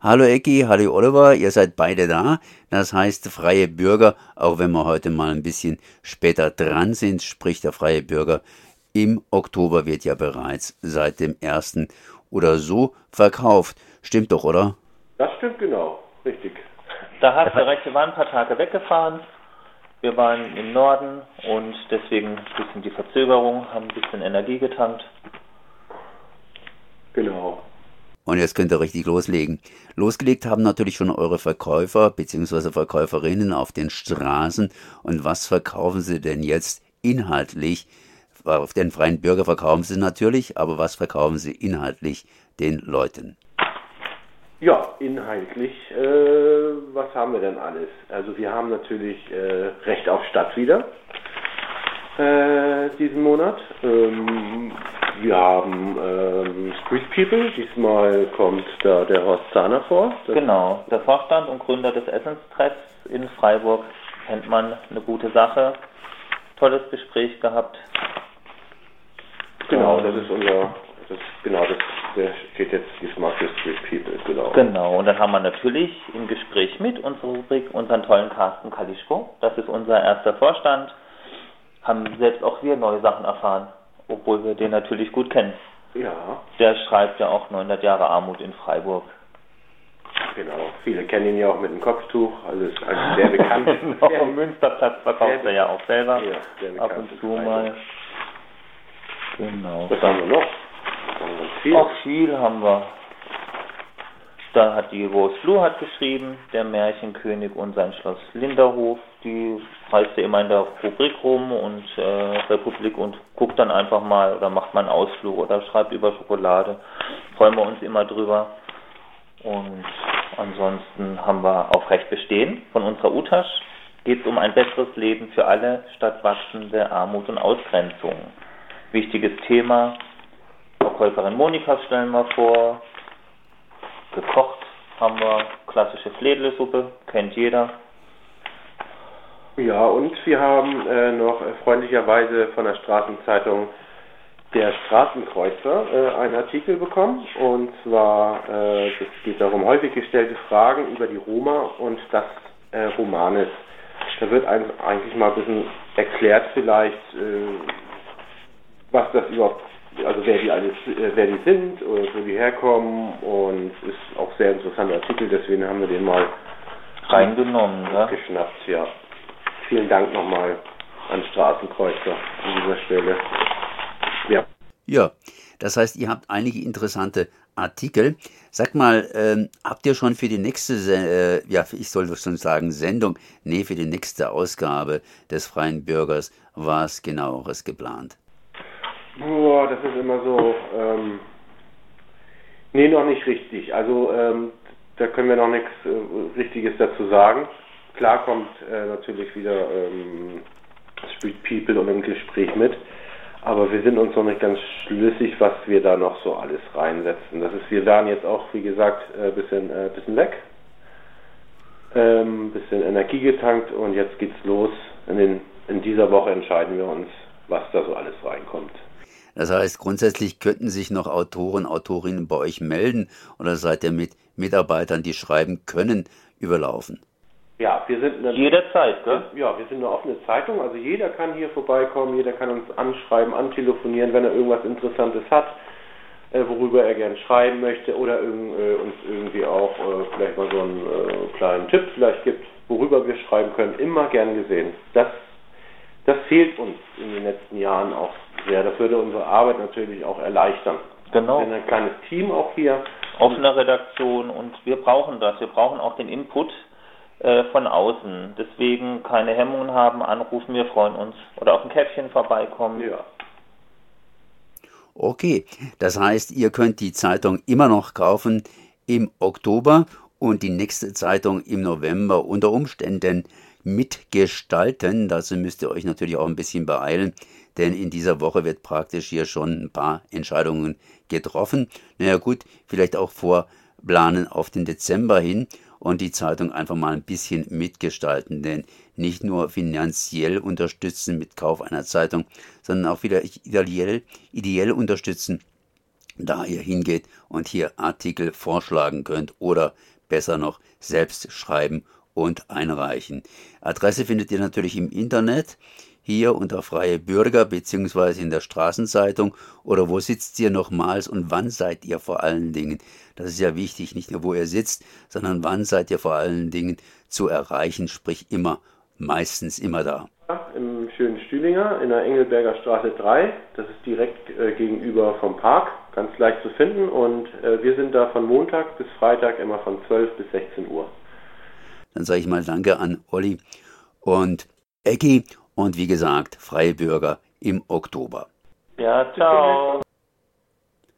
Hallo Ecki, hallo Oliver, ihr seid beide da. Das heißt freie Bürger, auch wenn wir heute mal ein bisschen später dran sind, sprich der freie Bürger im Oktober wird ja bereits seit dem ersten oder so verkauft. Stimmt doch, oder? Das stimmt genau, richtig. Da hast du recht, wir waren ein paar Tage weggefahren. Wir waren im Norden und deswegen ein bisschen die Verzögerung, haben ein bisschen Energie getankt. Genau. Und jetzt könnt ihr richtig loslegen. Losgelegt haben natürlich schon eure Verkäufer bzw. Verkäuferinnen auf den Straßen. Und was verkaufen sie denn jetzt inhaltlich? Auf den freien Bürger verkaufen sie natürlich, aber was verkaufen sie inhaltlich den Leuten? Ja, inhaltlich, äh, was haben wir denn alles? Also wir haben natürlich äh, Recht auf Stadt wieder äh, diesen Monat. Ähm, wir haben ähm, Street People. Diesmal kommt da der Horst Zahner vor. Das genau, der Vorstand und Gründer des Essenstreffs in Freiburg. Kennt man eine gute Sache. Tolles Gespräch gehabt. Genau, das ist unser, das, genau, das, der steht jetzt diesmal für Street People, genau. Genau, und dann haben wir natürlich im Gespräch mit unserer Rubrik unseren tollen Carsten Kalischko. Das ist unser erster Vorstand haben selbst auch wir neue Sachen erfahren, obwohl wir den natürlich gut kennen. Ja. Der schreibt ja auch 900 Jahre Armut in Freiburg. Genau, viele kennen ihn ja auch mit dem Kopftuch, also ist also sehr bekannt. genau, am Münsterplatz verkauft er ja auch selber ja, ab und zu mal. Genau. Was haben wir noch? Haben wir viel? Auch viel haben wir. Da hat die Rose Blue hat geschrieben, der Märchenkönig und sein Schloss Linderhof. Die reist ja immer in der Rubrik rum und äh, Republik und guckt dann einfach mal oder macht mal einen Ausflug oder schreibt über Schokolade. Freuen wir uns immer drüber. Und ansonsten haben wir auf Recht bestehen von unserer Utasch. Geht es um ein besseres Leben für alle statt wachsende Armut und Ausgrenzung. Wichtiges Thema. Verkäuferin Monika stellen wir vor, Gekocht haben wir klassische Fledlesuppe, kennt jeder. Ja, und wir haben äh, noch freundlicherweise von der Straßenzeitung der Straßenkreuzer äh, einen Artikel bekommen. Und zwar, äh, es geht darum, häufig gestellte Fragen über die Roma und das äh, Romanes. Da wird eigentlich mal ein bisschen erklärt vielleicht, äh, was das überhaupt also wer die alles, äh, wer die sind oder wo die herkommen und ist auch sehr interessanter Artikel, deswegen haben wir den mal reingenommen, geschnappt, ja. Vielen Dank nochmal an Straßenkreuzer an dieser Stelle. Ja. Ja, das heißt, ihr habt einige interessante Artikel. Sag mal, ähm, habt ihr schon für die nächste, äh, ja, ich soll schon sagen Sendung, nee, für die nächste Ausgabe des Freien Bürgers was genaueres geplant? Boah, das ist immer so. Ähm, nee, noch nicht richtig. Also ähm, da können wir noch nichts äh, Richtiges dazu sagen. Klar kommt äh, natürlich wieder ähm, Street People und ein Gespräch mit, aber wir sind uns noch nicht ganz schlüssig, was wir da noch so alles reinsetzen. Das ist, wir waren jetzt auch, wie gesagt, ein äh, bisschen, äh, bisschen weg, ähm, bisschen Energie getankt und jetzt geht's los. In, den, in dieser Woche entscheiden wir uns, was da so alles reinkommt. Das heißt, grundsätzlich könnten sich noch Autoren, Autorinnen bei euch melden oder seid ihr mit Mitarbeitern, die schreiben können, überlaufen? Ja, wir sind eine, jederzeit, gell? Ja, wir sind eine offene Zeitung, also jeder kann hier vorbeikommen, jeder kann uns anschreiben, antelefonieren, wenn er irgendwas Interessantes hat, äh, worüber er gern schreiben möchte oder äh, uns irgendwie auch äh, vielleicht mal so einen kleinen Tipp vielleicht gibt, worüber wir schreiben können, immer gern gesehen. Das, das fehlt uns in den letzten Jahren auch sehr. Das würde unsere Arbeit natürlich auch erleichtern. Genau. Wir sind ein kleines Team auch hier. Offene Redaktion und wir brauchen das. Wir brauchen auch den Input äh, von außen. Deswegen keine Hemmungen haben, anrufen, wir freuen uns. Oder auf ein Käffchen vorbeikommen. Ja. Okay, das heißt, ihr könnt die Zeitung immer noch kaufen im Oktober und die nächste Zeitung im November unter Umständen mitgestalten. Dazu müsst ihr euch natürlich auch ein bisschen beeilen denn in dieser Woche wird praktisch hier schon ein paar Entscheidungen getroffen. Naja gut, vielleicht auch vorplanen auf den Dezember hin und die Zeitung einfach mal ein bisschen mitgestalten, denn nicht nur finanziell unterstützen mit Kauf einer Zeitung, sondern auch wieder ideell, ideell unterstützen da ihr hingeht und hier Artikel vorschlagen könnt oder besser noch selbst schreiben und einreichen. Adresse findet ihr natürlich im Internet, hier unter Freie Bürger beziehungsweise in der Straßenzeitung oder wo sitzt ihr nochmals und wann seid ihr vor allen Dingen? Das ist ja wichtig, nicht nur wo ihr sitzt, sondern wann seid ihr vor allen Dingen zu erreichen, sprich immer, meistens immer da. Im schönen Stühlinger in der Engelberger Straße 3, das ist direkt äh, gegenüber vom Park, ganz leicht zu finden und äh, wir sind da von Montag bis Freitag immer von 12 bis 16 Uhr. Dann sage ich mal Danke an Olli und Ecki und wie gesagt, Freie Bürger im Oktober. Ja, ciao.